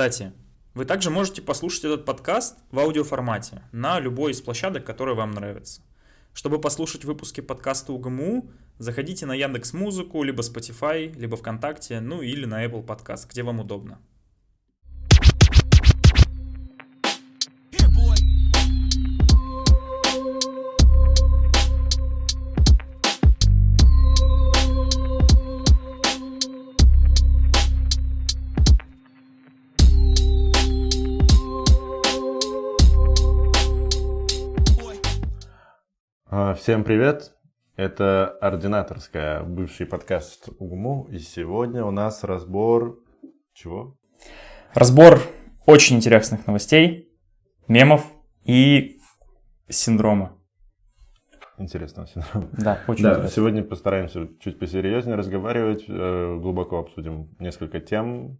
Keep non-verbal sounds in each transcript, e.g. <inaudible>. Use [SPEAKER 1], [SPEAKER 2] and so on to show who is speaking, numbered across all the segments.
[SPEAKER 1] Кстати, вы также можете послушать этот подкаст в аудиоформате на любой из площадок, которые вам нравятся. Чтобы послушать выпуски подкаста УГМУ, заходите на Яндекс Музыку, либо Spotify, либо ВКонтакте, ну или на Apple Podcast, где вам удобно.
[SPEAKER 2] Всем привет! Это Ординаторская, бывший подкаст УГМУ. И сегодня у нас разбор... Чего?
[SPEAKER 1] Разбор очень интересных новостей, мемов и синдрома.
[SPEAKER 2] Интересного синдрома.
[SPEAKER 1] Да, очень
[SPEAKER 2] Да,
[SPEAKER 1] интересно.
[SPEAKER 2] сегодня постараемся чуть посерьезнее разговаривать, э, глубоко обсудим несколько тем.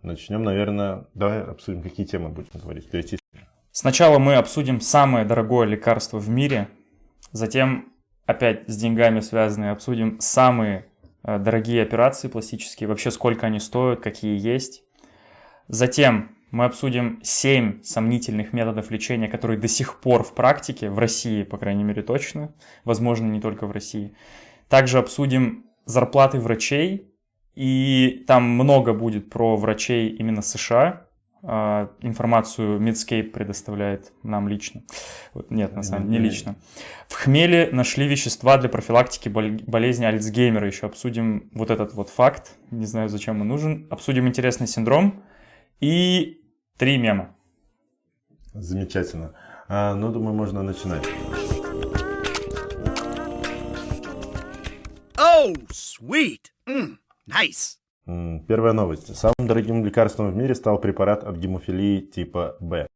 [SPEAKER 2] Начнем, наверное, давай обсудим, какие темы будем говорить.
[SPEAKER 1] Сначала мы обсудим самое дорогое лекарство в мире, затем опять с деньгами связанные обсудим самые э, дорогие операции пластические, вообще сколько они стоят, какие есть. Затем мы обсудим 7 сомнительных методов лечения, которые до сих пор в практике, в России, по крайней мере, точно, возможно, не только в России. Также обсудим зарплаты врачей, и там много будет про врачей именно США, информацию Medscape предоставляет нам лично. Вот, нет, на самом деле, не лично. В хмеле нашли вещества для профилактики бол- болезни Альцгеймера. Еще обсудим вот этот вот факт. Не знаю, зачем он нужен. Обсудим интересный синдром. И три мема.
[SPEAKER 2] Замечательно. А, ну, думаю, можно начинать.
[SPEAKER 3] Oh, sweet. Mm, nice.
[SPEAKER 2] Первая новость. Самым дорогим лекарством в мире стал препарат от гемофилии типа Б.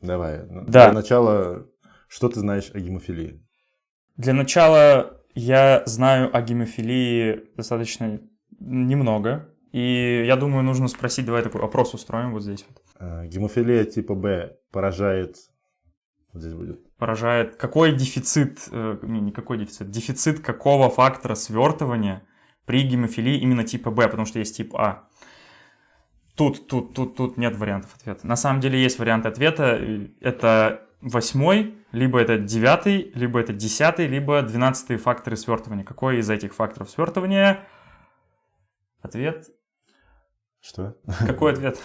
[SPEAKER 2] Давай.
[SPEAKER 1] Да.
[SPEAKER 2] Для начала, что ты знаешь о гемофилии?
[SPEAKER 1] Для начала я знаю о гемофилии достаточно немного. И я думаю, нужно спросить, давай такой опрос устроим вот здесь вот.
[SPEAKER 2] Э, Гемофилия типа Б поражает... Вот здесь будет.
[SPEAKER 1] поражает. Какой дефицит, э, не, не какой дефицит, дефицит какого фактора свертывания при гемофилии именно типа Б, потому что есть тип А. Тут, тут, тут, тут нет вариантов ответа. На самом деле есть варианты ответа. Это восьмой, либо это девятый, либо это десятый, либо двенадцатый факторы свертывания. Какой из этих факторов свертывания? Ответ.
[SPEAKER 2] Что?
[SPEAKER 1] Какой ответ?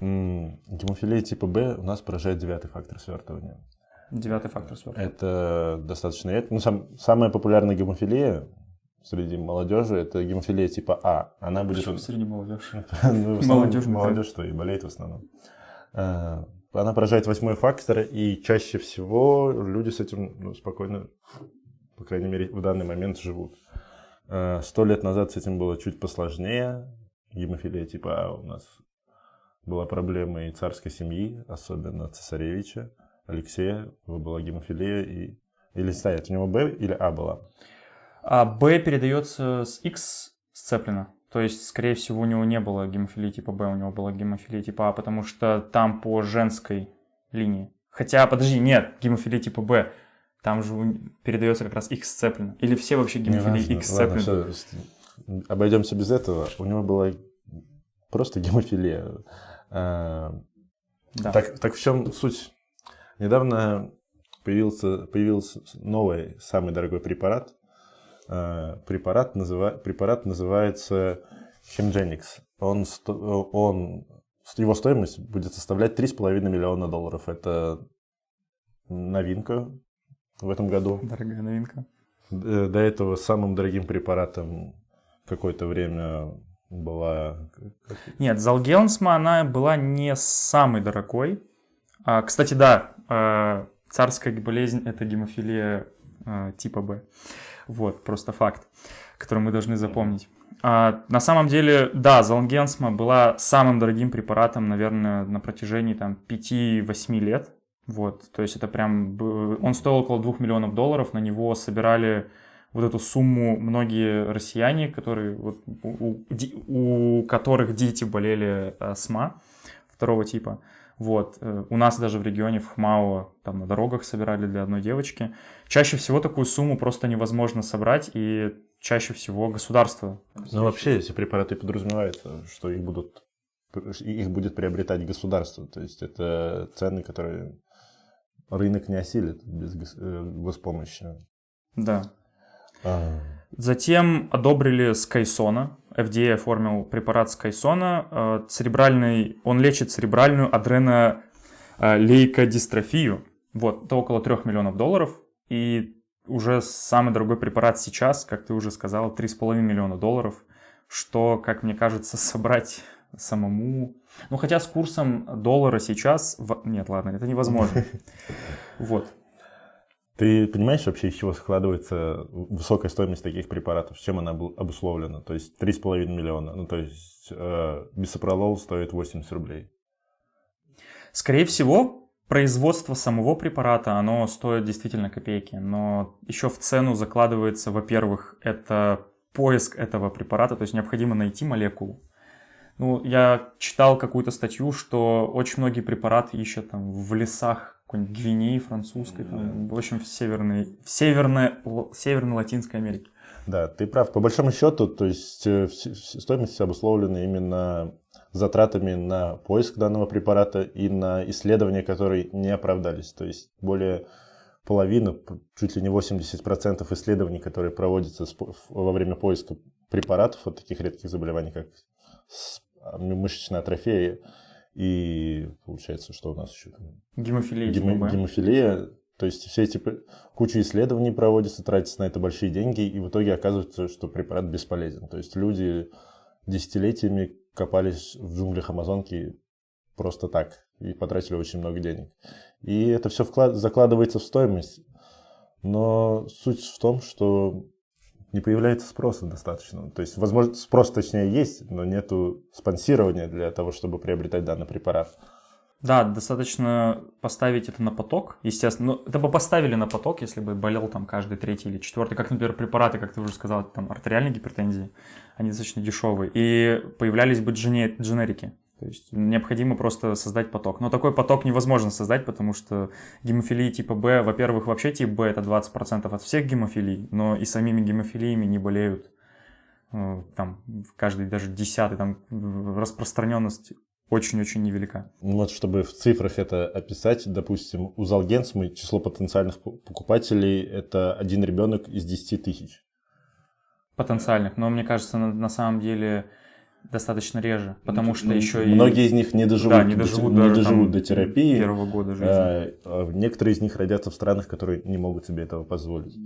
[SPEAKER 2] Гемофилия типа Б у нас поражает девятый фактор свертывания.
[SPEAKER 1] Девятый фактор свертывания.
[SPEAKER 2] Это достаточно редко. Ну, сам- самая популярная гемофилия среди молодежи это гемофилия типа А. Она будет...
[SPEAKER 1] Причем среди молодежи. <laughs>
[SPEAKER 2] Ну,
[SPEAKER 1] Молодежь,
[SPEAKER 2] молодежь, что и болеет в основном. Э, Она поражает восьмой фактор, и чаще всего люди с этим ну, спокойно, по крайней мере, в данный момент живут. Э, Сто лет назад с этим было чуть посложнее. Гемофилия типа А у нас была проблема и царской семьи, особенно цесаревича Алексея. Была гемофилия и... Или стоять, у него Б или А была?
[SPEAKER 1] А Б передается с X сцеплено. То есть, скорее всего, у него не было гемофилии типа Б, у него была гемофилия типа А, потому что там по женской линии. Хотя, подожди, нет, гемофилия типа Б. Там же передается как раз X сцеплено. Или все вообще гемофилии. X сцеплены.
[SPEAKER 2] обойдемся без этого. У него была просто гемофилия. А,
[SPEAKER 1] Да.
[SPEAKER 2] Так, так в чем суть? Недавно появился, появился новый, самый дорогой препарат. А, Препарат, называ- препарат называется Hemgenix. Он, он, его стоимость будет составлять 3,5 миллиона долларов. Это новинка в этом году.
[SPEAKER 1] Дорогая новинка.
[SPEAKER 2] Э, До этого самым дорогим препаратом какое-то время была...
[SPEAKER 1] Нет, Залгелансма, она была не самой дорогой. А, кстати, да, э, царская болезнь – это гемофилия э, типа Б. Вот, просто факт, который мы должны запомнить. А, на самом деле, да, Залгенсма была самым дорогим препаратом, наверное, на протяжении там 5-8 лет. Вот, то есть это прям... Он стоил около 2 миллионов долларов, на него собирали вот эту сумму многие россияне, которые, вот, у, у- у которых дети болели э, СМА второго типа. Вот. э, У нас даже в регионе, в Хмао, там на дорогах собирали для одной девочки. Чаще всего такую сумму просто невозможно собрать, и чаще всего государство.
[SPEAKER 2] Ну, вообще, эти препараты подразумевается, что их будут их будет приобретать государство. То есть это цены, которые рынок не осилит без э, госпомощи.
[SPEAKER 1] Да.
[SPEAKER 2] А,
[SPEAKER 1] Затем одобрили Скайсона. FDA оформил препарат Скайсона. Э, Церебральный, он лечит церебральную адренолейкодистрофию. Вот, это около 3 миллионов долларов. И уже самый дорогой препарат сейчас, как ты уже сказал, 3,5 миллиона долларов, что, как мне кажется, собрать самому... Ну, хотя с курсом доллара сейчас... Нет, ладно, это невозможно. <laughs> Вот.
[SPEAKER 2] Ты понимаешь вообще, из чего складывается высокая стоимость таких препаратов? Чем она обу- обусловлена? То есть 3,5 миллиона. Ну, то есть э, бисопролол стоит 80 рублей.
[SPEAKER 1] Скорее всего, производство самого препарата, оно стоит действительно копейки, но еще в цену закладывается, во-первых, это поиск этого препарата, то есть необходимо найти молекулу. Ну, я читал какую-то статью, что очень многие препараты ищут там в лесах какой-нибудь Гвинеи французской, там, в общем, в северной, в северной, северной Латинской Америке.
[SPEAKER 2] Да, ты прав. По большому счету, то есть э, стоимость обусловлена именно затратами на поиск данного препарата и на исследования, которые не оправдались. То есть более половины, чуть ли не 80% исследований, которые проводятся во время поиска препаратов от таких редких заболеваний, как а, мышечная атрофия и получается, что у нас еще там?
[SPEAKER 1] Гемофилия типа
[SPEAKER 2] Гемо-
[SPEAKER 1] Б.
[SPEAKER 2] гемофилия. То есть все эти куча исследований проводится, тратятся на это большие деньги, и в итоге оказывается, что препарат бесполезен. То есть люди десятилетиями копались в джунглях Амазонки просто так и потратили очень много денег. И это все закладывается в стоимость. Но суть в том, что не появляется спроса достаточно. То есть, возможно, спрос точнее есть, но нету спонсирования для того, чтобы приобретать данный препарат.
[SPEAKER 1] Да, достаточно поставить это на поток, естественно. Ну, это бы поставили на поток, если бы болел там каждый третий или четвертый, как, например, препараты, как ты уже сказал, там артериальной гипертензии, они достаточно дешевые. И появлялись бы джене- дженерики. То есть необходимо просто создать поток. Но такой поток невозможно создать, потому что гемофилии типа Б, во-первых, вообще тип Б это 20% от всех гемофилий, но и самими гемофилиями не болеют э, там каждый даже десятый, там распространенность очень-очень невелика.
[SPEAKER 2] Ну Вот, чтобы в цифрах это описать, допустим, у Залгенсмы число потенциальных покупателей – это один ребенок из 10 тысяч.
[SPEAKER 1] потенциальных, но мне кажется, на, на самом деле достаточно реже, потому что еще и
[SPEAKER 2] Многие из них не доживут,
[SPEAKER 1] да, не
[SPEAKER 2] до-
[SPEAKER 1] доживут,
[SPEAKER 2] не
[SPEAKER 1] даже,
[SPEAKER 2] доживут
[SPEAKER 1] там
[SPEAKER 2] до терапии.
[SPEAKER 1] первого года жизни.
[SPEAKER 2] а, а некоторые из них родятся в странах, которые не могут себе этого позволить.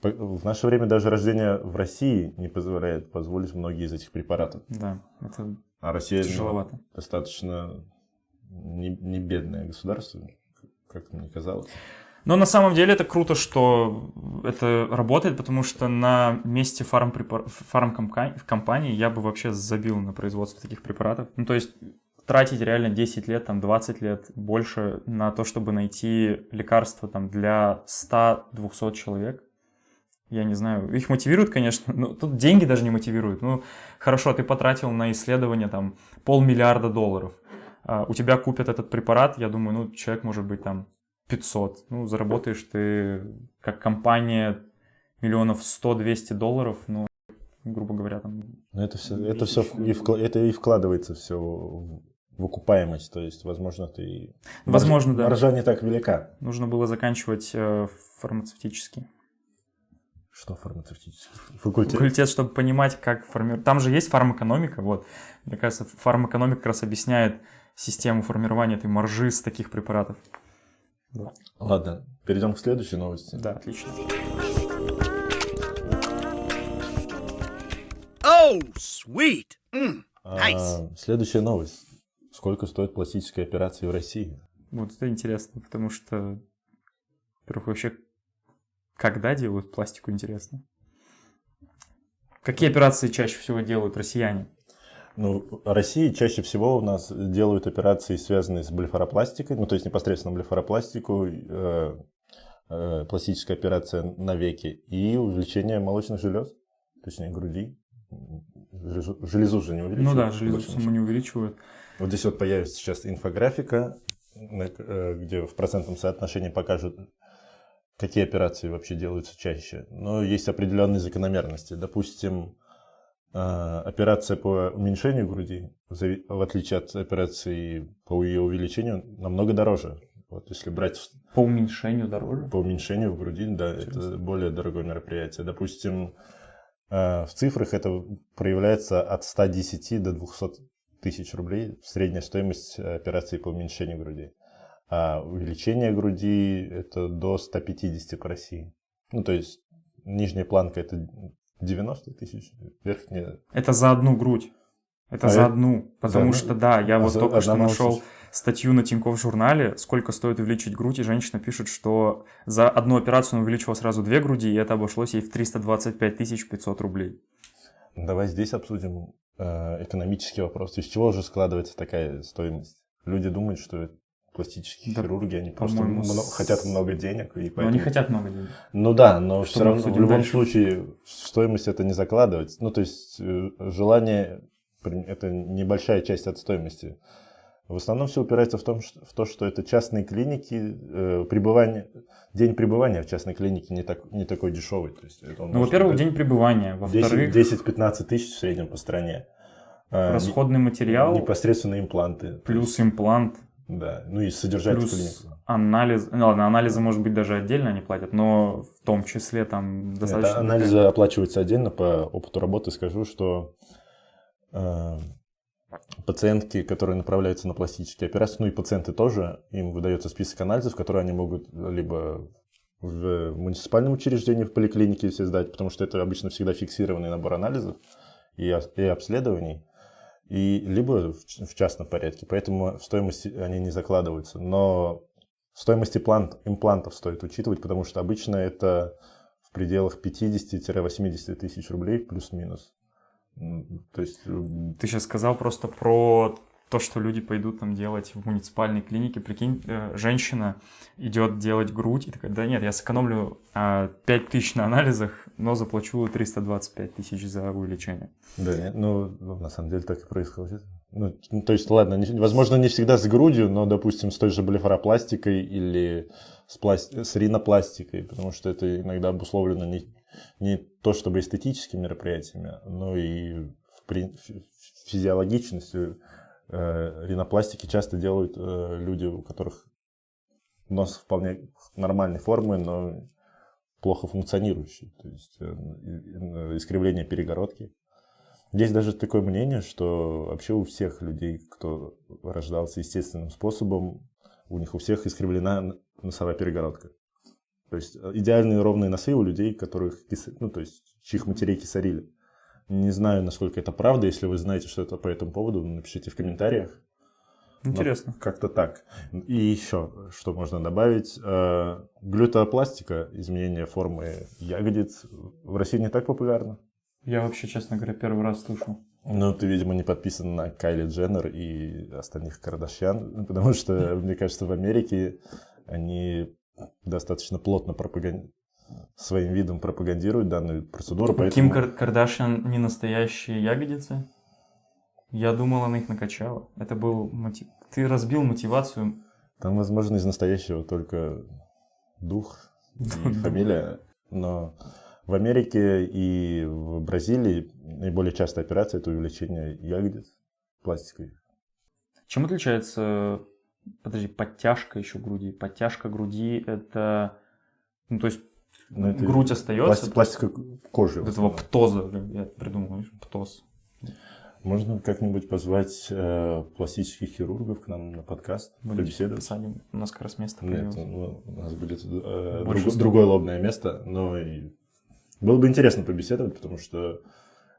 [SPEAKER 2] По- В наше время даже рождение в России не позволяет позволить многие из этих препаратов.
[SPEAKER 1] Да, это
[SPEAKER 2] А Россия ну,
[SPEAKER 1] тяжеловато.
[SPEAKER 2] достаточно не, не бедное государство, как мне казалось.
[SPEAKER 1] Но на самом деле это круто, что это работает, потому что на месте фармпрепар- фармкомпании я бы вообще забил на производство таких препаратов. Ну, то есть тратить реально 10 лет, там 20 лет больше на то, чтобы найти лекарство там для 100-200 человек. Я не знаю, их мотивирует, конечно, но тут деньги даже не мотивируют. Ну, хорошо, ты потратил на исследование там полмиллиарда долларов. А, у тебя купят этот препарат, я думаю, ну, человек может быть там 500. Ну, заработаешь ты как компания миллионов 100-200 долларов, ну, грубо говоря, там...
[SPEAKER 2] Но это все, это все и, вкла- это и вкладывается все в в окупаемость, то есть, возможно, ты
[SPEAKER 1] Возможно, да.
[SPEAKER 2] маржа не так велика.
[SPEAKER 1] Нужно было заканчивать э, фармацевтический
[SPEAKER 2] Что фармацевтический факультет?
[SPEAKER 1] факультет, чтобы понимать, как формировать... Там же есть фармэкономика, вот. Мне кажется, фармэкономика как раз объясняет систему формирования этой маржи с таких препаратов.
[SPEAKER 2] Ладно, перейдем к следующей новости.
[SPEAKER 1] Да, отлично.
[SPEAKER 3] Oh, sweet. Mm,
[SPEAKER 2] А,
[SPEAKER 3] nice.
[SPEAKER 2] следующая новость. Сколько стоит пластическая операция в России?
[SPEAKER 1] Вот это интересно, потому что, во-первых, вообще, когда делают пластику, интересно. Какие операции чаще всего делают россияне?
[SPEAKER 2] Ну, в России чаще всего у нас делают операции, связанные с блефаропластикой, ну, то есть непосредственно блефаропластику, э, э, пластическая операция на веке и увеличение молочных желез, точнее груди. Железу, же не увеличивают.
[SPEAKER 1] Ну да, железу саму не увеличивают.
[SPEAKER 2] Вот здесь вот появится сейчас инфографика, э, где в процентном соотношении покажут, какие операции вообще делаются чаще. Но есть определенные закономерности. Допустим, операция по уменьшению груди, в отличие от операции по ее увеличению, намного дороже. Вот если брать
[SPEAKER 1] По уменьшению дороже?
[SPEAKER 2] по уменьшению в груди, да, это более дорогое мероприятие. Допустим, э, в цифрах это проявляется от 110 до 200 тысяч рублей средняя стоимость операции по уменьшению груди. А увеличение груди это до 150 по России. Ну, то есть нижняя планка это 90 тысяч, верхняя...
[SPEAKER 1] Это за одну грудь. Это
[SPEAKER 2] А
[SPEAKER 1] за одну. Потому
[SPEAKER 2] за-
[SPEAKER 1] что, да, я
[SPEAKER 2] а
[SPEAKER 1] вот
[SPEAKER 2] за
[SPEAKER 1] только что нашел статью на Тинькофф журнале, сколько стоит увеличить грудь, и женщина пишет, что за одну операцию она увеличила сразу две груди, и это обошлось ей в 325 тысяч 500 рублей.
[SPEAKER 2] Давай здесь обсудим э, экономический вопрос. Из чего же складывается такая стоимость? Люди думают, что пластические
[SPEAKER 1] Да,
[SPEAKER 2] хирурги, они просто
[SPEAKER 1] по-моему,
[SPEAKER 2] мно-
[SPEAKER 1] с-
[SPEAKER 2] хотят много денег. И
[SPEAKER 1] Но
[SPEAKER 2] поэтому...
[SPEAKER 1] они хотят много денег.
[SPEAKER 2] Ну да, но
[SPEAKER 1] Что
[SPEAKER 2] все равно в любом
[SPEAKER 1] дальше?
[SPEAKER 2] случае стоимость это не закладывать. Ну, то есть э, желание это небольшая часть от стоимости. В основном все упирается в, том, что, в то, что это частные клиники, э, пребывание, день пребывания в частной клинике не, так, не такой дешевый. То есть это
[SPEAKER 1] Ну, во-первых, день пребывания. Во-вторых,
[SPEAKER 2] 10-15 тысяч в среднем по стране. А,
[SPEAKER 1] расходный материал,
[SPEAKER 2] Непосредственно импланты.
[SPEAKER 1] плюс имплант,
[SPEAKER 2] Да, ну и содержать
[SPEAKER 1] плюс
[SPEAKER 2] клинику.
[SPEAKER 1] анализ. Ну ладно, анализы, может быть, даже отдельно они платят, но в том числе там достаточно...
[SPEAKER 2] Это анализы оплачиваются отдельно. По опыту работы скажу, что э, пациентки, которые направляются на пластические операции, ну и пациенты тоже, им выдается список анализов, которые они могут либо в муниципальном учреждении, в поликлинике все сдать, потому что это обычно всегда фиксированный набор анализов и, и обследований, и либо в, частном порядке, поэтому в стоимости они не закладываются. Но стоимость имплант, имплантов стоит учитывать, потому что обычно это в пределах 50-80 тысяч рублей плюс-минус. То есть э,
[SPEAKER 1] Ты сейчас сказал просто про то, что люди пойдут там делать в муниципальной клинике. Прикинь, э, женщина идет делать грудь и такая, да нет, я сэкономлю а, 5 тысяч на анализах, но заплачу 325 тысяч за увеличение.
[SPEAKER 2] Да, ну, ну, на самом деле так и происходит. Ну, ну, то есть, ладно, не- возможно, не всегда с грудью, но, допустим, с той же блефаропластикой или с, пласт... с ринопластикой, потому что это иногда обусловлено не, не то чтобы эстетическими мероприятиями, но и в при- фи- физиологичностью. Э, ринопластики часто делают э, люди, у которых нос вполне нормальной формы, но плохо функционирующий, то есть э, искривление перегородки. Есть даже такое мнение, что вообще у всех людей, кто рождался естественным способом, у них у всех искривлена носовая перегородка. То есть идеальные ровные носы у людей, которых, ну, то есть, чьих матерей кисарили. Не знаю, насколько это правда. Если вы знаете что-то по этому поводу, напишите в комментариях. Но
[SPEAKER 1] Интересно.
[SPEAKER 2] Как-то так. И еще, что можно добавить. э, Глютопластика, изменение формы ягодиц, в России не так популярно.
[SPEAKER 1] Я вообще, честно говоря, первый раз слышу.
[SPEAKER 2] Ну, ты, видимо, не подписан на Кайли Дженнер и остальных Кардашьян, <laughs> потому что, мне кажется, в Америке они достаточно плотно пропаган- своим видом пропагандируют данную процедуру,
[SPEAKER 1] У
[SPEAKER 2] поэтому...
[SPEAKER 1] Ким Кар- Кардашьян не настоящие ягодицы? Я думал, она их накачала. Это был мотив... Ты разбил мотивацию.
[SPEAKER 2] Там, возможно, из настоящего только дух и <laughs> фамилия, но в Америке и в Бразилии наиболее частая операция – это увеличение ягодиц пластикой.
[SPEAKER 1] Чем отличается, подожди, подтяжка еще груди? Подтяжка груди это, ну то есть
[SPEAKER 2] Это
[SPEAKER 1] грудь остается,
[SPEAKER 2] Пласти- пластика кожи.
[SPEAKER 1] от
[SPEAKER 2] в
[SPEAKER 1] этого птоза, я придумал, птоз.
[SPEAKER 2] Можно как-нибудь позвать э, пластических хирургов к нам на подкаст,
[SPEAKER 1] Будем
[SPEAKER 2] побеседовать?
[SPEAKER 1] посадим. У нас как раз место
[SPEAKER 2] Нет, ну, у нас будет э, друг- другое лобное место, но и было бы интересно побеседовать, потому что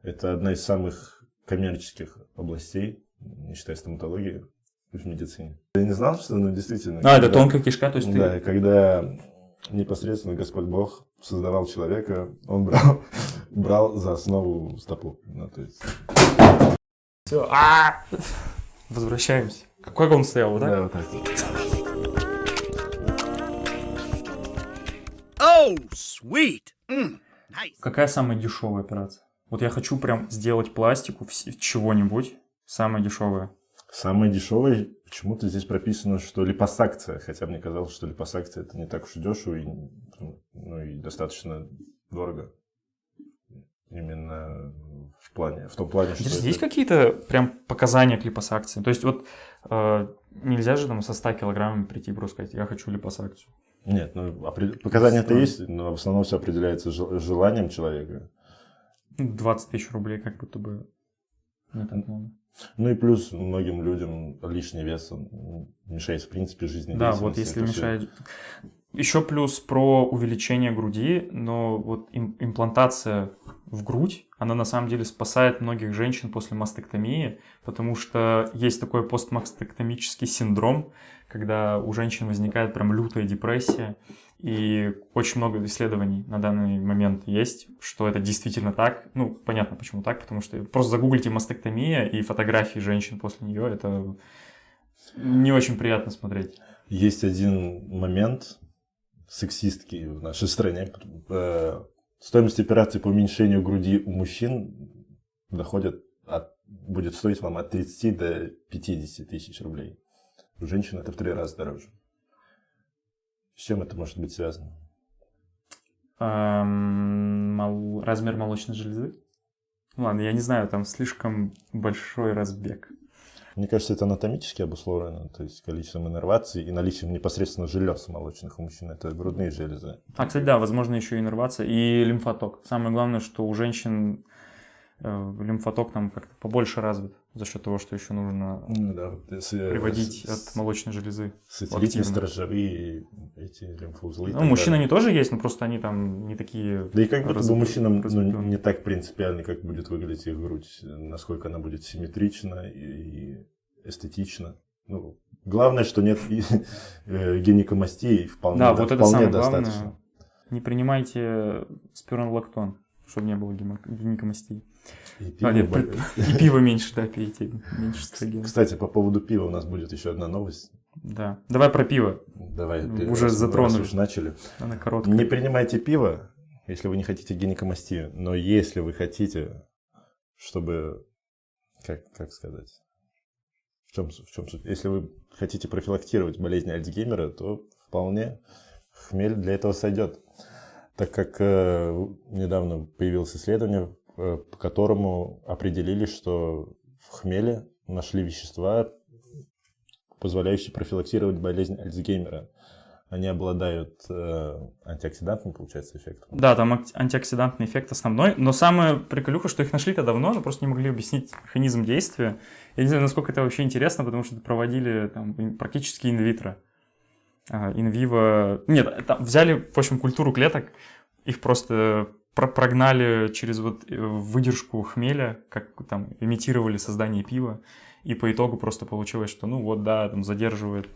[SPEAKER 2] это одна из самых коммерческих областей, не считая стоматологии, в медицине. Я не знал, что, ну, действительно...
[SPEAKER 1] А, это
[SPEAKER 2] когда-
[SPEAKER 1] тонкая кишка, то есть
[SPEAKER 2] Да,
[SPEAKER 1] ты...
[SPEAKER 2] когда непосредственно Господь Бог создавал человека, он брал, <laughs> брал за основу стопу. Ну, то есть,
[SPEAKER 1] Всё, а! Возвращаемся. Какой он стоял, вот так?
[SPEAKER 2] да, вот так вот.
[SPEAKER 3] Oh, sweet. Mm, nice.
[SPEAKER 1] Какая самая дешевая операция? Вот я хочу прям сделать пластику чего-нибудь, самая дешевая.
[SPEAKER 2] Самое дешевое, почему-то здесь прописано, что липосакция, хотя мне казалось, что липосакция это не так уж и дешево, и, ну, и достаточно дорого. именно в плане, в том плане, что
[SPEAKER 1] Интересно,
[SPEAKER 2] это-
[SPEAKER 1] какие-то прям показания к липосакции? То есть вот э, нельзя же там со 100 килограммами прийти и просто сказать, я хочу липосакцию.
[SPEAKER 2] Нет, ну, показания-то есть, но в основном все определяется жел- желанием человека.
[SPEAKER 1] 20 тысяч рублей как будто бы не так много.
[SPEAKER 2] Ну и плюс многим людям лишний вес мешает в принципе жизни.
[SPEAKER 1] Да, вот если мешает. Еще плюс про увеличение груди, но вот им- имплантация в грудь, она на самом деле спасает многих женщин после мастектомии, потому что есть такой постмастектомический синдром, когда у женщин возникает прям лютая депрессия, и очень много исследований на данный момент есть, что это действительно так. Ну, понятно, почему так, потому что просто загуглите мастектомия и фотографии женщин после нее, это не очень приятно смотреть.
[SPEAKER 2] Есть один момент сексистский в нашей стране. Э, Стоимость операции по уменьшению груди у мужчин доходит от, будет стоить вам от 30 до 50 тысяч рублей. У женщин это в три раза дороже. С чем это может быть связано?
[SPEAKER 1] Эм, мол- размер молочной железы? Ладно, я не знаю, там слишком большой разбег.
[SPEAKER 2] Мне кажется, это анатомически обусловлено, то есть количеством иннерваций и наличием непосредственно желез молочных у мужчин. Это грудные железы.
[SPEAKER 1] А, кстати, да, возможно, еще и иннервация и лимфоток. Самое главное, что у женщин лимфоток там как-то побольше развит за счет того, что еще нужно
[SPEAKER 2] Ну да, если
[SPEAKER 1] приводить
[SPEAKER 2] с-
[SPEAKER 1] от молочной железы.
[SPEAKER 2] Сателлитные стержевые эти лимфоузлы.
[SPEAKER 1] Ну,
[SPEAKER 2] так
[SPEAKER 1] мужчин
[SPEAKER 2] далее.
[SPEAKER 1] они тоже есть, но просто они там не такие...
[SPEAKER 2] Да и как будто бы мужчинам ну, не так принципиально, как будет выглядеть их грудь, насколько она будет симметрична и, эстетична. Ну, главное, что нет э, гинекомастии, вполне,
[SPEAKER 1] Да,
[SPEAKER 2] да,
[SPEAKER 1] вот это
[SPEAKER 2] вполне
[SPEAKER 1] самое
[SPEAKER 2] достаточно.
[SPEAKER 1] главное. Не принимайте спиронолактон, чтобы не было гинекомастии.
[SPEAKER 2] И
[SPEAKER 1] А,
[SPEAKER 2] пиво
[SPEAKER 1] нет,
[SPEAKER 2] бо- <laughs>
[SPEAKER 1] И пиво меньше, да, пейте. Меньше эстрогена.
[SPEAKER 2] Кстати, по поводу пива у нас будет еще одна новость.
[SPEAKER 1] Да. Давай про пиво.
[SPEAKER 2] Давай,
[SPEAKER 1] Уже
[SPEAKER 2] раз- раз
[SPEAKER 1] затронули.
[SPEAKER 2] уж начали.
[SPEAKER 1] Она короткая.
[SPEAKER 2] Не принимайте пиво, если вы не хотите гинекомастию, но если вы хотите, чтобы, как, как сказать, в чем, в чем суть? Если вы хотите профилактировать болезнь Альцгеймера, то вполне хмель для этого сойдет. Так как э, недавно появилось исследование, по которому определили, что в хмеле нашли вещества, позволяющие профилактировать болезнь Альцгеймера. Они обладают э, антиоксидантным, получается, эффектом.
[SPEAKER 1] Да, там антиоксидантный эффект основной, но самое приколюха, что их нашли-то давно, но просто не могли объяснить механизм действия. Я не знаю, насколько это вообще интересно, потому что проводили там практически инвитро. А, Инвиво... Нет, это взяли, в общем, культуру клеток, их просто про- прогнали через вот э, выдержку хмеля, как там имитировали создание пива, и по итогу просто получилось, что ну вот да, там задерживает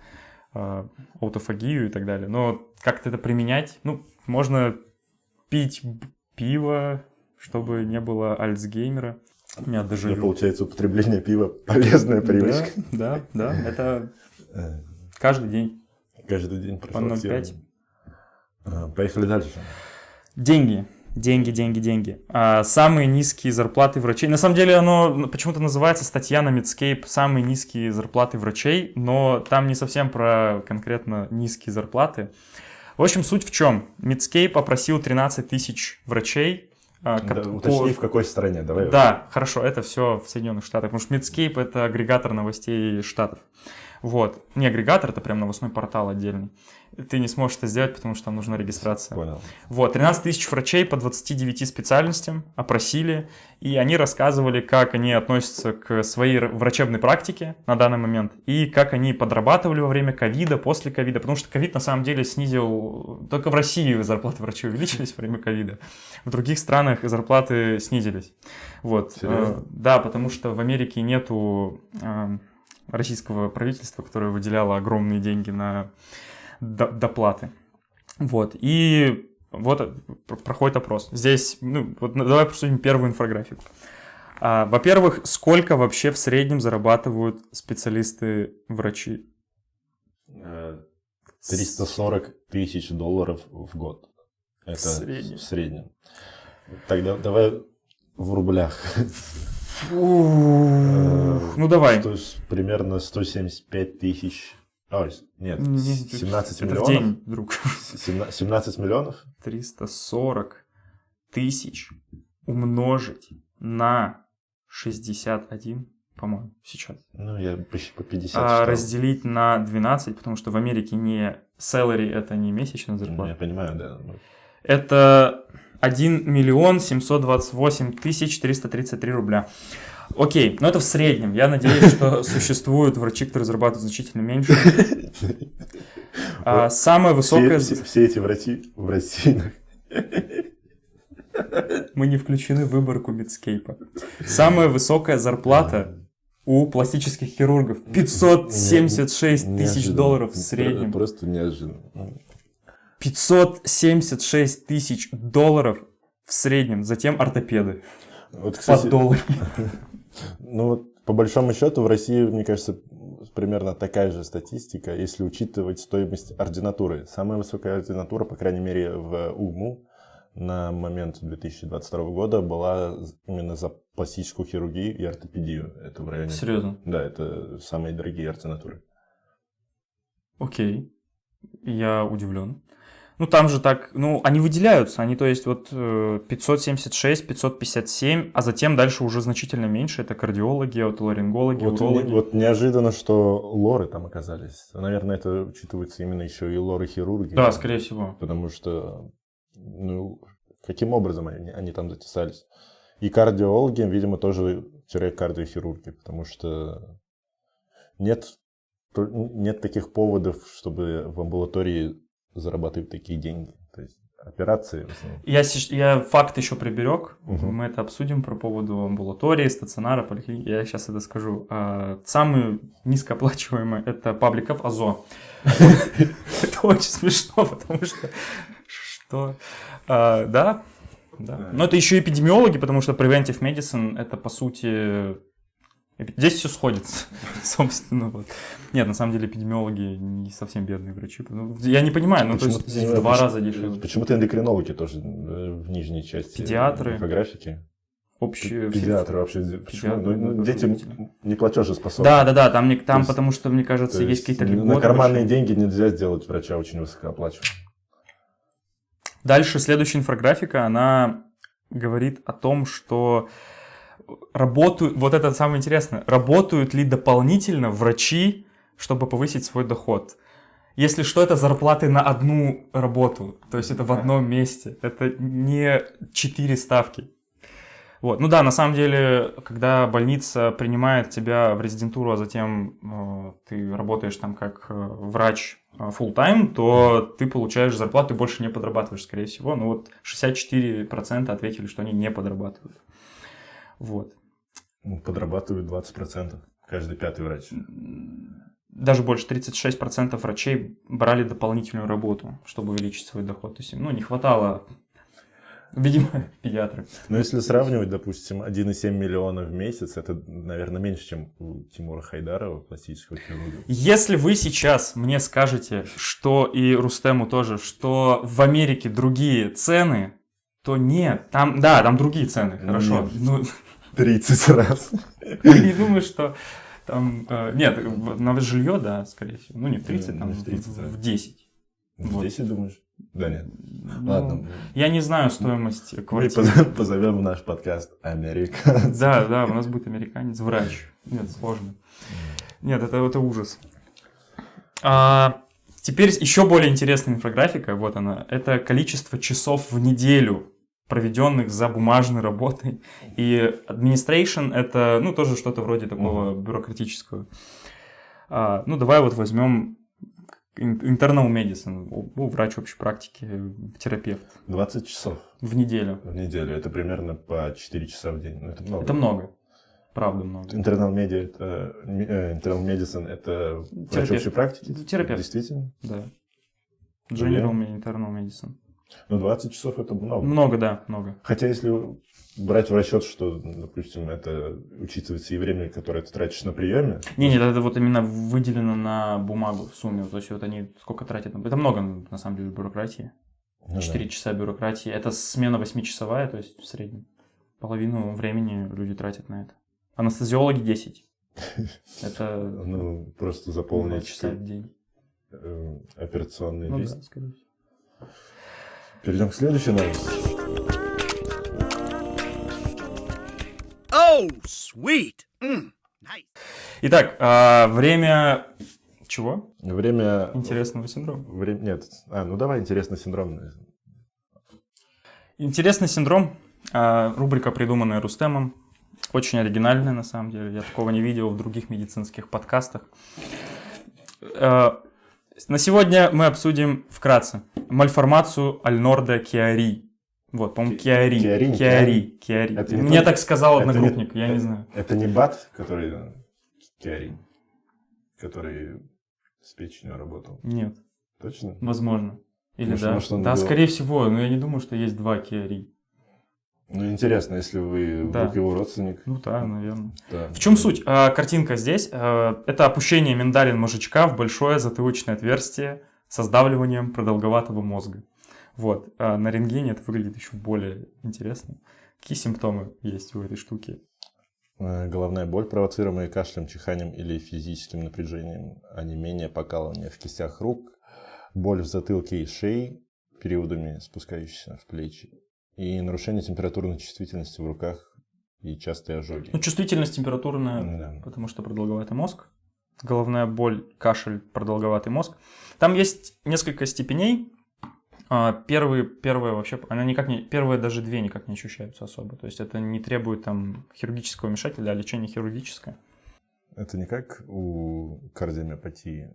[SPEAKER 1] а, аутофагию и так далее. Но как-то это применять, ну, можно пить пиво, чтобы не было Альцгеймера. У меня даже...
[SPEAKER 2] Ну, получается, употребление пива полезная привычка.
[SPEAKER 1] Да, да, да, <laughs> это
[SPEAKER 2] Э,
[SPEAKER 1] каждый день.
[SPEAKER 2] Каждый день
[SPEAKER 1] По
[SPEAKER 2] профилактировать.
[SPEAKER 1] 0,5.
[SPEAKER 2] Э, Поехали дальше.
[SPEAKER 1] Деньги. Деньги, деньги, деньги. А, самые низкие зарплаты врачей. На самом деле оно почему-то называется статья на Medscape «Самые низкие зарплаты врачей», но там не совсем про конкретно низкие зарплаты. В общем, суть в чем? Medscape опросил 13 тысяч врачей. а,
[SPEAKER 2] Да,
[SPEAKER 1] кот-
[SPEAKER 2] уточни, в какой стране. Давай.
[SPEAKER 1] Да, хорошо, это все в Соединенных Штатах, потому что Medscape это агрегатор новостей Штатов. Вот. Не агрегатор, это прям новостной портал отдельный. Ты не сможешь это сделать, потому что там нужна регистрация.
[SPEAKER 2] Понял.
[SPEAKER 1] Вот, 13 тысяч врачей по 29 специальностям опросили, и они рассказывали, как они относятся к своей врачебной практике на данный момент, и как они подрабатывали во время ковида, после ковида, потому что ковид на самом деле снизил, только в России зарплаты врачей увеличились во время ковида, в других странах зарплаты снизились. Вот.
[SPEAKER 2] Серьезно?
[SPEAKER 1] Э, Да, потому что в Америке нету э, российского правительства, которое выделяло огромные деньги на до- доплаты. Вот. И вот э, пр- проходит опрос. Здесь, ну, вот давай посмотрим первую инфографику. А, во-первых, сколько вообще в среднем зарабатывают специалисты-врачи?
[SPEAKER 2] Э, 340 тысяч долларов в год. Это
[SPEAKER 1] В среднем.
[SPEAKER 2] в среднем. Тогда давай в рублях.
[SPEAKER 1] Ну давай.
[SPEAKER 2] Примерно 175 тысяч. Ой, нет,
[SPEAKER 1] Не,
[SPEAKER 2] 17
[SPEAKER 1] это в
[SPEAKER 2] миллионов.
[SPEAKER 1] день, друг.
[SPEAKER 2] 17 17 миллионов?
[SPEAKER 1] 340 тысяч умножить на 61, по-моему, сейчас.
[SPEAKER 2] Ну, я почти по 50
[SPEAKER 1] А,
[SPEAKER 2] читал.
[SPEAKER 1] разделить на 12, потому что в Америке не salary это не месячная
[SPEAKER 2] Ну,
[SPEAKER 1] зарплата.
[SPEAKER 2] я понимаю, да. ну,
[SPEAKER 1] Это 1 миллион 728 тысяч 333 рубля. Окей, но это в среднем. Я надеюсь, что <laughs> существуют врачи, которые зарабатывают значительно меньше. А, Самая
[SPEAKER 2] Все,
[SPEAKER 1] высокая...
[SPEAKER 2] все- все эти врачи в России.
[SPEAKER 1] Мы не включены в выборку Мидскейпа. Самая высокая зарплата у пластических хирургов. 576 тысяч долларов в среднем.
[SPEAKER 2] Просто неожиданно.
[SPEAKER 1] 576 тысяч долларов в среднем. Затем ортопеды.
[SPEAKER 2] Вот, кстати,
[SPEAKER 1] доллару. <laughs>
[SPEAKER 2] ну вот по большому счету в России, мне кажется, примерно такая же статистика, если учитывать стоимость ординатуры. Самая высокая ординатура, по крайней мере, в УМУ на момент 2022 года была именно за пластическую хирургию и ортопедию. Это в районе...
[SPEAKER 1] Серьезно.
[SPEAKER 2] Да, это самые дорогие ординатуры.
[SPEAKER 1] Окей. Я удивлен. Ну, там же так, ну, они выделяются, они, то есть, вот э, 576, 557, а затем дальше уже значительно меньше, это кардиологи, отоларингологи,
[SPEAKER 2] Вот,
[SPEAKER 1] урологи.
[SPEAKER 2] не- вот неожиданно, что лоры там оказались. Наверное, это учитывается именно еще и лоры-хирурги.
[SPEAKER 1] Да, скорее всего.
[SPEAKER 2] Потому что, ну, каким образом они, они там затесались? И кардиологи, видимо, тоже тире кардиохирурги, потому что нет, нет таких поводов, чтобы в амбулатории зарабатывать такие деньги. То есть операции.
[SPEAKER 1] Я, я факт еще приберег,
[SPEAKER 2] Мгм.
[SPEAKER 1] мы это обсудим про поводу амбулатории, стационара, поликлиники, я сейчас это скажу. А, Самый низкооплачиваемый это пабликов АЗО. Это очень смешно, потому что... Что? А, Да, да. Но это еще эпидемиологи, потому что preventive medicine это по сути... Здесь все сходится, <laughs> собственно. Вот. Нет, на самом деле эпидемиологи не совсем бедные врачи. Ну, Я не понимаю, ну то есть здесь в два
[SPEAKER 2] почему-
[SPEAKER 1] раза дешевле.
[SPEAKER 2] Почему-то эндокринологи тоже э, в нижней части
[SPEAKER 1] Педиатры.
[SPEAKER 2] инфографики.
[SPEAKER 1] Общие...
[SPEAKER 2] Педиатры вообще. Почему?
[SPEAKER 1] Педиатры,
[SPEAKER 2] Ну,
[SPEAKER 1] да,
[SPEAKER 2] детям не платежеспособны.
[SPEAKER 1] Да, да, да, там, не, там
[SPEAKER 2] есть-
[SPEAKER 1] потому что, мне кажется,
[SPEAKER 2] То
[SPEAKER 1] есть какие-то льготы.
[SPEAKER 2] На карманные
[SPEAKER 1] большие.
[SPEAKER 2] деньги нельзя сделать врача очень высокооплачиваемым.
[SPEAKER 1] Дальше следующая инфографика, она говорит о том, что работают, вот это самое интересное, работают ли дополнительно врачи, чтобы повысить свой доход. Если что, это зарплаты на одну работу, то есть это в одном месте, это не четыре ставки. Вот. Ну да, на самом деле, когда больница принимает тебя в резидентуру, а затем э, ты работаешь там как э, врач э, full time, то ты получаешь зарплату и больше не подрабатываешь, скорее всего. Ну вот 64% ответили, что они не подрабатывают. Вот.
[SPEAKER 2] Ну, Подрабатывают 20%. Каждый пятый врач.
[SPEAKER 1] Даже больше 36% врачей брали дополнительную работу, чтобы увеличить свой доход. То есть, ну, не хватало, видимо, <laughs> педиатры.
[SPEAKER 2] Но если сравнивать, допустим, 1,7 миллиона в месяц, это, наверное, меньше, чем у Тимура Хайдарова, пластического хирурга.
[SPEAKER 1] Если вы сейчас мне скажете, что и Рустему тоже, что в Америке другие цены, то нет, там, да, там другие цены, хорошо. Ну, <laughs>
[SPEAKER 2] 30 раз. <laughs>
[SPEAKER 1] я не думаю, что там, э, нет, на жилье, да, скорее всего, ну не в 30, там
[SPEAKER 2] Не в 30,
[SPEAKER 1] в,
[SPEAKER 2] да.
[SPEAKER 1] в 10.
[SPEAKER 2] В
[SPEAKER 1] Вот.
[SPEAKER 2] 10, думаешь? Да нет.
[SPEAKER 1] Ну,
[SPEAKER 2] Ладно.
[SPEAKER 1] Я не знаю стоимость
[SPEAKER 2] Мы
[SPEAKER 1] квартиры.
[SPEAKER 2] позовем- позовем в наш подкаст Америка.
[SPEAKER 1] Да, да, у нас будет американец, врач. Нет, сложно. Нет, это, это ужас. А, теперь еще более интересная инфографика, вот она. Это количество часов в неделю, проведенных за бумажной работой. И administration это, ну, тоже что-то вроде такого бюрократического. А, ну, давай вот возьмем internal medicine, ну, врач общей практики, терапевт
[SPEAKER 2] 20 часов
[SPEAKER 1] в неделю.
[SPEAKER 2] в неделю. Это примерно по 4 часа в день. Ну, это много.
[SPEAKER 1] Это много. Правда много.
[SPEAKER 2] Internal media, это, э, internal medicine, это врач общей практики?
[SPEAKER 1] Терапевт.
[SPEAKER 2] Действительно?
[SPEAKER 1] Да.
[SPEAKER 2] Ну,
[SPEAKER 1] General Internal Medicine.
[SPEAKER 2] Ну, 20 часов это много.
[SPEAKER 1] Много, да, много.
[SPEAKER 2] Хотя, если брать в расчет, что, допустим, это учитывается и время, которое ты тратишь на приеме,
[SPEAKER 1] Не, нет, это вот именно выделено на бумагу в сумме. То есть вот они сколько тратят. на- Это много, на самом деле, бюрократии.
[SPEAKER 2] ну да.
[SPEAKER 1] 4 часа бюрократии. Это смена 8-часовая, то есть в среднем. Половину времени люди тратят на это. Анестезиологи 10. <laughs> Это
[SPEAKER 2] ну, просто
[SPEAKER 1] 2
[SPEAKER 2] заполнить
[SPEAKER 1] часа в день.
[SPEAKER 2] э, операционный
[SPEAKER 1] Ну
[SPEAKER 2] лист. Перейдем к следующей новости.
[SPEAKER 3] Oh, sweet. Mm, nice.
[SPEAKER 1] Итак, а, время чего?
[SPEAKER 2] Время...
[SPEAKER 1] Интересного синдрома.
[SPEAKER 2] Время... Нет. А, ну давай интересный синдром.
[SPEAKER 1] Интересный синдром. а, Рубрика, придуманная Рустемом. Очень оригинальная, на самом деле. Я такого не видел в других медицинских подкастах. А, На сегодня мы обсудим вкратце мальформацию Альнорда Киари. Вот, по-моему, Киари.
[SPEAKER 2] Киари,
[SPEAKER 1] Киари. Киари.
[SPEAKER 2] Это не
[SPEAKER 1] Мне
[SPEAKER 2] то-
[SPEAKER 1] так сказал
[SPEAKER 2] это не-
[SPEAKER 1] одногруппник, я не знаю.
[SPEAKER 2] Это не бат, который... Киари, который с печенью работал.
[SPEAKER 1] Нет,
[SPEAKER 2] Точно?
[SPEAKER 1] возможно. Или
[SPEAKER 2] Может,
[SPEAKER 1] да.
[SPEAKER 2] может,
[SPEAKER 1] да,
[SPEAKER 2] был-
[SPEAKER 1] скорее всего, но я не думаю, что есть два Киари.
[SPEAKER 2] Ну, интересно, если вы
[SPEAKER 1] Да.
[SPEAKER 2] вдруг его родственник.
[SPEAKER 1] Ну да, наверное.
[SPEAKER 2] Да.
[SPEAKER 1] В чем суть? А, Картинка здесь. а, Это опущение миндалин мозжечка в большое затылочное отверстие со сдавливанием продолговатого мозга. Вот. А на рентгене это выглядит еще более интересно. Какие симптомы есть у этой штуки?
[SPEAKER 2] Э, Головная боль, провоцируемая кашлем, чиханием или физическим напряжением, онемение, покалывание в кистях рук, боль в затылке и шее, периодами спускающиеся в плечи, и нарушение температурной чувствительности в руках и частые ожоги.
[SPEAKER 1] Ну, чувствительность температурная,
[SPEAKER 2] Да.
[SPEAKER 1] потому что продолговатый мозг. Головная боль, кашель, продолговатый мозг. Там есть несколько степеней. А, Первые, первая вообще, она никак не, первые даже две никак не ощущаются особо. То есть это не требует там хирургического вмешательства, а лечение хирургическое.
[SPEAKER 2] Это не как у кардиомиопатии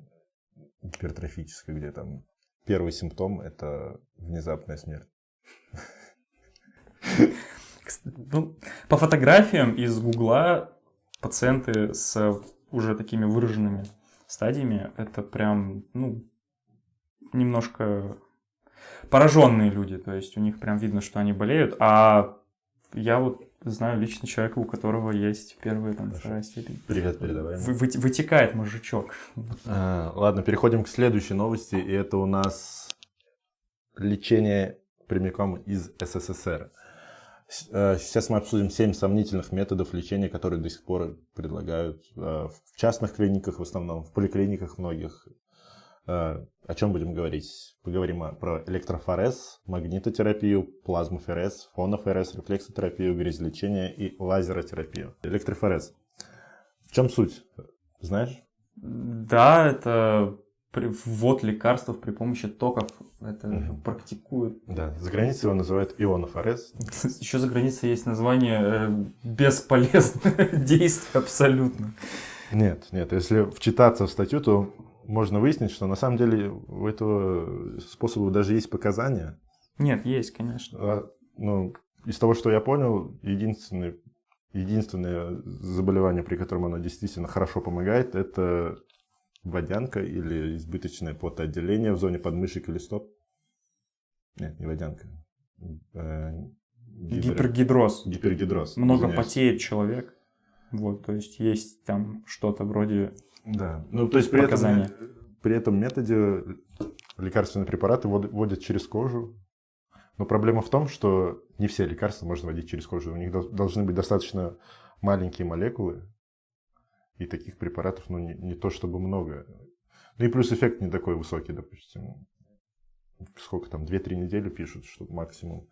[SPEAKER 2] гипертрофической, где там первый симптом – это внезапная смерть.
[SPEAKER 1] Ну, по фотографиям из Гугла пациенты с уже такими выраженными стадиями, это прям, ну, немножко пораженные люди. То есть у них прям видно, что они болеют. А я вот знаю лично человека, у которого есть первая там вторая степень.
[SPEAKER 2] Привет, передаваем.
[SPEAKER 1] Вы- выте- вытекает мозжечок.
[SPEAKER 2] А, ладно, переходим к следующей новости. И это у нас лечение прямиком из СССР. Э, Сейчас мы обсудим 7 сомнительных методов лечения, которые до сих пор предлагают э, в частных клиниках, в основном в поликлиниках многих. Э, О чем будем говорить? Поговорим про электрофорез, магнитотерапию, плазмоферез, фоноферез, рефлексотерапию, грязелечение и лазеротерапию. Электрофорез. В чем суть? Знаешь?
[SPEAKER 1] Да, это ввод лекарств при помощи токов. Это
[SPEAKER 2] Мгм.
[SPEAKER 1] практикуют
[SPEAKER 2] Да, за границей его называют ионофорез. <laughs>
[SPEAKER 1] Еще за границей есть название э, бесполезное <laughs> действие абсолютно.
[SPEAKER 2] Нет, нет, если вчитаться в статью, то можно выяснить, что на самом деле у этого способа даже есть показания.
[SPEAKER 1] Нет, есть, конечно.
[SPEAKER 2] А, ну, из того, что я понял, единственное, единственное заболевание, при котором оно действительно хорошо помогает, это водянка или избыточное потоотделение в зоне подмышек или стоп. Нет, не водянка. Э, гипер-
[SPEAKER 1] Гипергидроз.
[SPEAKER 2] Гипергидроз.
[SPEAKER 1] Много
[SPEAKER 2] извиняюсь.
[SPEAKER 1] потеет человек. Вот, то есть есть там что-то вроде...
[SPEAKER 2] Да, ну то есть при этом, при этом методе лекарственные препараты ввод- вводят через кожу. Но проблема в том, что не все лекарства можно вводить через кожу. У них дол- должны быть достаточно маленькие молекулы. И таких препаратов, ну, не, не то чтобы много. Ну и плюс эффект не такой высокий, допустим. Сколько там, 2-3 недели пишут, что максимум.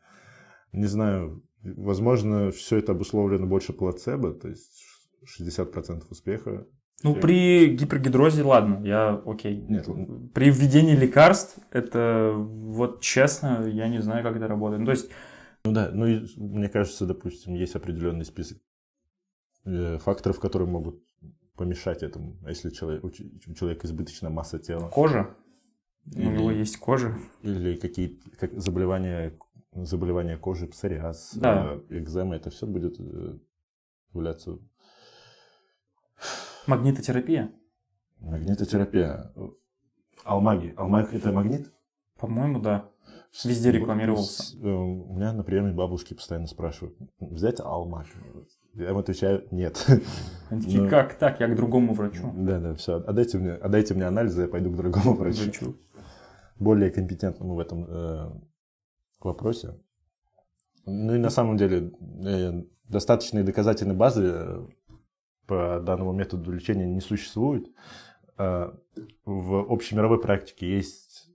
[SPEAKER 2] Не знаю, возможно, все это обусловлено больше плацебо, то есть 60% успеха.
[SPEAKER 1] Ну, при гипергидрозе, ладно, я окей.
[SPEAKER 2] Нет,
[SPEAKER 1] При введении лекарств, это вот честно, я не знаю, как это работает. Ну, то есть,
[SPEAKER 2] Ну да, ну и мне кажется, допустим, есть определенный список э, факторов, которые могут помешать этому. А если человек, у у человека избыточная масса тела
[SPEAKER 1] кожа, у
[SPEAKER 2] Или-
[SPEAKER 1] него есть кожа.
[SPEAKER 2] или какие-то как заболевания, заболевания кожи, псориаз,
[SPEAKER 1] Да.
[SPEAKER 2] э, экзема, это все будет э, являться
[SPEAKER 1] Магнитотерапия,
[SPEAKER 2] магнитотерапия. Алмаги. Алмаг это магнит?
[SPEAKER 1] по-моему, да. Везде рекламировался.
[SPEAKER 2] Э, У меня на приеме бабушки постоянно спрашивают, взять алмаг? Я им отвечаю, нет.
[SPEAKER 1] Они такие,
[SPEAKER 2] Ну.
[SPEAKER 1] как так? Я к другому врачу.
[SPEAKER 2] Да, да, все. Отдайте мне, отдайте мне анализы, я пойду к другому врачу.
[SPEAKER 1] Врачу.
[SPEAKER 2] Более компетентному в этом э, вопросе. Ну и на самом деле э, достаточной доказательной базы э, по данному методу лечения не существует. Э, в общемировой практике есть,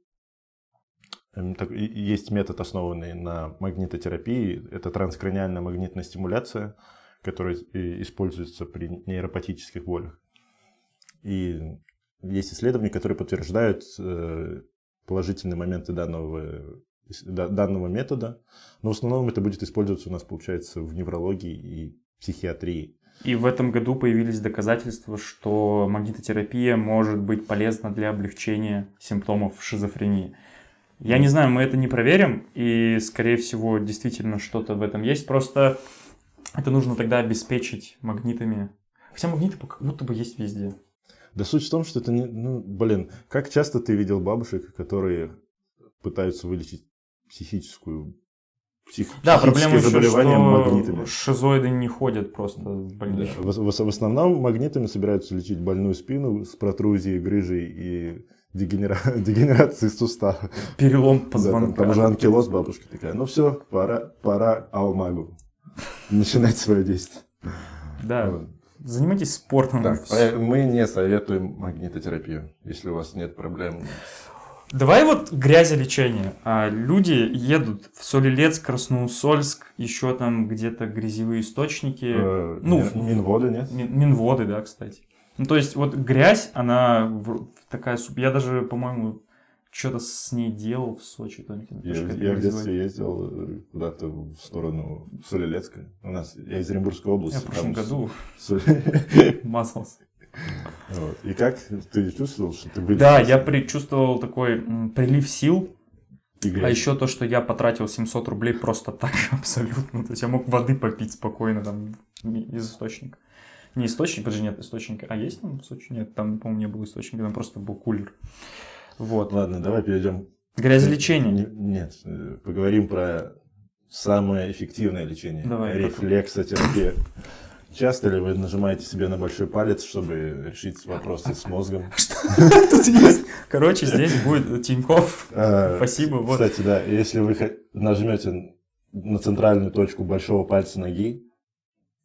[SPEAKER 2] эм, есть метод, основанный на магнитотерапии. Это транскраниальная магнитная стимуляция, который и- используется при нейропатических болях. И есть исследования, которые подтверждают э, положительные моменты данного, да- данного метода, но в основном это будет использоваться у нас, получается, в неврологии и психиатрии.
[SPEAKER 1] И в этом году появились доказательства, что магнитотерапия может быть полезна для облегчения симптомов шизофрении. Я не знаю, мы это не проверим, и, скорее всего, действительно что-то в этом есть. Просто это нужно тогда обеспечить магнитами. Хотя магниты как будто бы есть везде.
[SPEAKER 2] Да суть в том, что это не... Ну, блин, как часто ты видел бабушек, которые пытаются вылечить психическую... Псих,
[SPEAKER 1] Да, проблема
[SPEAKER 2] заболевания
[SPEAKER 1] что
[SPEAKER 2] магнитами?
[SPEAKER 1] шизоиды не ходят просто в
[SPEAKER 2] Да. В, в- в основном магнитами собираются лечить больную спину с протрузией, грыжей и дегенера- <laughs> дегенерацией сустава.
[SPEAKER 1] Перелом
[SPEAKER 2] Да, там,
[SPEAKER 1] позвонка.
[SPEAKER 2] там уже анкилоз бабушка такая. Ну все, пора, пора алмагу. Начинать свое действие.
[SPEAKER 1] Да,
[SPEAKER 2] Вот.
[SPEAKER 1] занимайтесь спортом.
[SPEAKER 2] Так,
[SPEAKER 1] Всё.
[SPEAKER 2] мы не советуем магнитотерапию, если у вас нет проблем.
[SPEAKER 1] Давай вот грязелечение. А, люди едут в Солилец, Красноусольск, еще там где-то грязевые источники.
[SPEAKER 2] Э,
[SPEAKER 1] ну,
[SPEAKER 2] Мин-
[SPEAKER 1] в-
[SPEAKER 2] Минвода нет?
[SPEAKER 1] Мин- Минводы, да, кстати. Ну, то есть, вот грязь, она такая... Я даже, по-моему, что-то с ней делал в Сочи. там,
[SPEAKER 2] Я, я в детстве ездил куда-то в сторону Солилецка. У нас, я из Оренбургской области.
[SPEAKER 1] Я в прошлом году
[SPEAKER 2] Соль- <laughs>
[SPEAKER 1] мазался.
[SPEAKER 2] Вот. И как ты чувствовал, что ты?
[SPEAKER 1] Да, я предчувствовал такой прилив сил,
[SPEAKER 2] И
[SPEAKER 1] а еще то, что я потратил 700 рублей просто так, <laughs> абсолютно. То есть я мог воды попить спокойно там из источника. Не источник, подожди, нет источника. А есть там источник? Нет, там, по-моему, не было источника, там просто был кулер. Вот.
[SPEAKER 2] Ладно, давай перейдем.
[SPEAKER 1] Грязелечение.
[SPEAKER 2] Не- Нет, э, поговорим про самое эффективное лечение.
[SPEAKER 1] Давай,
[SPEAKER 2] Рефлексотерапия. Часто ли вы нажимаете себе на большой палец, чтобы решить вопросы с мозгом? <laughs> <laughs>
[SPEAKER 1] Тут есть. Короче, здесь будет Тиньков.
[SPEAKER 2] А,
[SPEAKER 1] Спасибо.
[SPEAKER 2] Кстати, да, если вы нажмете на центральную точку большого пальца ноги,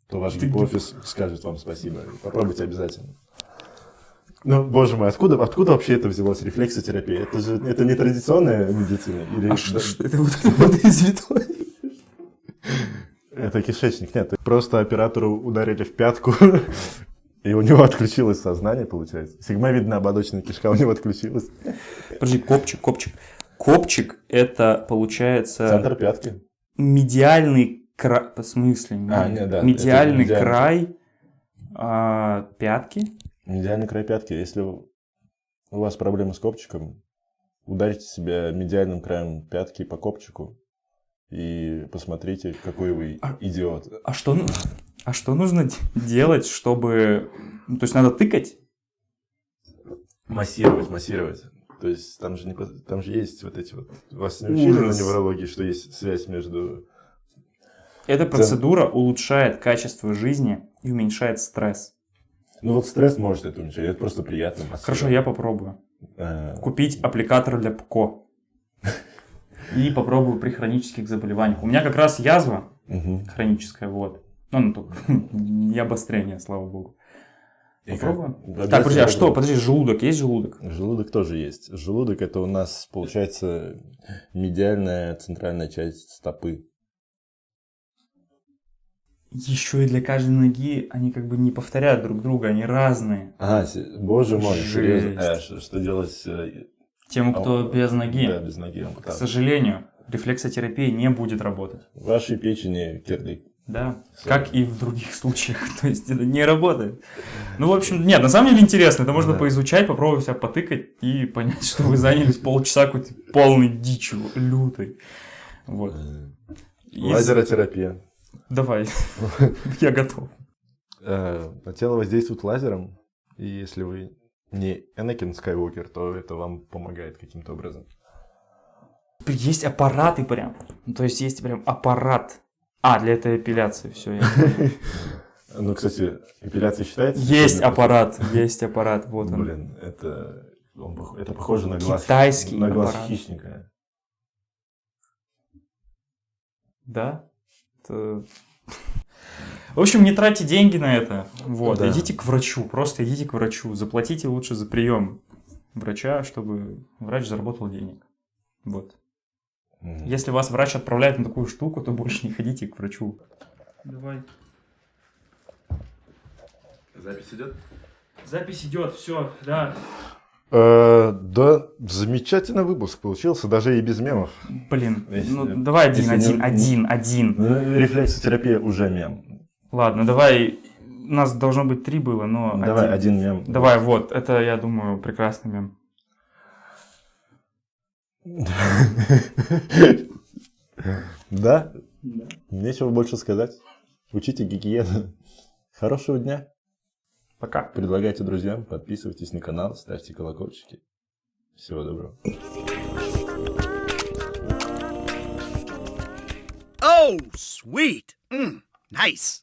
[SPEAKER 2] то ваш гипофиз скажет вам спасибо. Попробуйте обязательно. Ну, боже мой, откуда, откуда вообще это взялось, рефлексотерапия? Это же это не традиционная медицина? Или
[SPEAKER 1] А что что это вот это вода из витой?
[SPEAKER 2] Это кишечник, нет. Просто оператору ударили в пятку, и у него отключилось сознание, получается. Сигмовидная ободочная кишка у него отключилась.
[SPEAKER 1] Подожди, копчик, копчик. Копчик это получается
[SPEAKER 2] Центр пятки.
[SPEAKER 1] медиальный край. В смысле?
[SPEAKER 2] А, нет, да,
[SPEAKER 1] Медиальный
[SPEAKER 2] медиальный.
[SPEAKER 1] край а, пятки.
[SPEAKER 2] Медиальный край пятки. Если у вас проблемы с копчиком, ударьте себя медиальным краем пятки по копчику и посмотрите, какой вы
[SPEAKER 1] А-
[SPEAKER 2] идиот.
[SPEAKER 1] А что, ну- а что нужно делать, чтобы... ну, то есть надо тыкать?
[SPEAKER 2] Массировать, массировать. То есть там же, не, там же есть вот эти вот... Вас не учили
[SPEAKER 1] Ужас.
[SPEAKER 2] на неврологии, что есть связь между...
[SPEAKER 1] Эта процедура улучшает качество жизни и уменьшает стресс.
[SPEAKER 2] Ну вот стресс может это уменьшать, это просто приятно.
[SPEAKER 1] Хорошо, я попробую.
[SPEAKER 2] Э,
[SPEAKER 1] Купить аппликатор для ПКО. <laughs> И попробую при хронических заболеваниях. У меня как раз язва хроническая, вот. Ну, ну, только <laughs> не обострение, слава богу. Попробуем? Так, подожди, а что? Подожди, желудок, есть желудок?
[SPEAKER 2] Желудок тоже есть. Желудок это у нас получается медиальная центральная часть стопы.
[SPEAKER 1] Еще и для каждой ноги они как бы не повторяют друг друга, они разные.
[SPEAKER 2] А, боже мой,
[SPEAKER 1] Жесть.
[SPEAKER 2] серьезно. А, что, что делать э,
[SPEAKER 1] Тем, кто
[SPEAKER 2] А,
[SPEAKER 1] без ноги.
[SPEAKER 2] да, без ноги?
[SPEAKER 1] К
[SPEAKER 2] ампутация?
[SPEAKER 1] сожалению, рефлексотерапия не будет работать.
[SPEAKER 2] В вашей печени кирдык.
[SPEAKER 1] Да,
[SPEAKER 2] Всё.
[SPEAKER 1] как и в других <laughs> случаях. То есть это не работает. Ну, в общем, нет, на самом деле интересно. Это можно
[SPEAKER 2] Да.
[SPEAKER 1] поизучать, попробовать себя потыкать и понять, <laughs> что вы занялись полчаса какой-то полной дичью, лютой. Вот. Из-
[SPEAKER 2] Лазеротерапия.
[SPEAKER 1] Давай, <laughs> я готов.
[SPEAKER 2] Э, На тело воздействует лазером, и если вы не Энакин Скайуокер, то это вам помогает каким-то образом.
[SPEAKER 1] Есть аппараты прям. Ну, То есть есть прям аппарат. А, для этой эпиляции, все. <laughs>
[SPEAKER 2] Ну, кстати, эпиляция считается?
[SPEAKER 1] Есть аппарат, есть аппарат, вот он.
[SPEAKER 2] Блин, это, это похоже на глаз,
[SPEAKER 1] Китайский
[SPEAKER 2] на глаз хищника.
[SPEAKER 1] Да? Это- В общем, не тратьте деньги на это. Вот,
[SPEAKER 2] Да.
[SPEAKER 1] идите к врачу, просто идите к врачу. Заплатите лучше за прием врача, чтобы врач заработал денег. Вот.
[SPEAKER 2] Мгм.
[SPEAKER 1] Если вас врач отправляет на такую штуку, то больше не ходите к врачу. Давай.
[SPEAKER 2] Запись идет?
[SPEAKER 1] Запись идет, все, да.
[SPEAKER 2] Э, да, замечательный выпуск получился, даже и без мемов.
[SPEAKER 1] Блин,
[SPEAKER 2] Если-
[SPEAKER 1] ну давай один,
[SPEAKER 2] если
[SPEAKER 1] один,
[SPEAKER 2] не-
[SPEAKER 1] один, один.
[SPEAKER 2] Ну, Рефлексотерапия уже мем.
[SPEAKER 1] Ладно, давай. У нас должно быть три было, но
[SPEAKER 2] Давай один мем.
[SPEAKER 1] Давай, вот, это, я думаю, прекрасный мем.
[SPEAKER 2] Да? Нечего больше сказать. Учите гигиену. Хорошего дня.
[SPEAKER 1] Пока.
[SPEAKER 2] Предлагайте друзьям, подписывайтесь на канал, ставьте колокольчики. Всего доброго.
[SPEAKER 3] Oh, sweet. Mm, nice.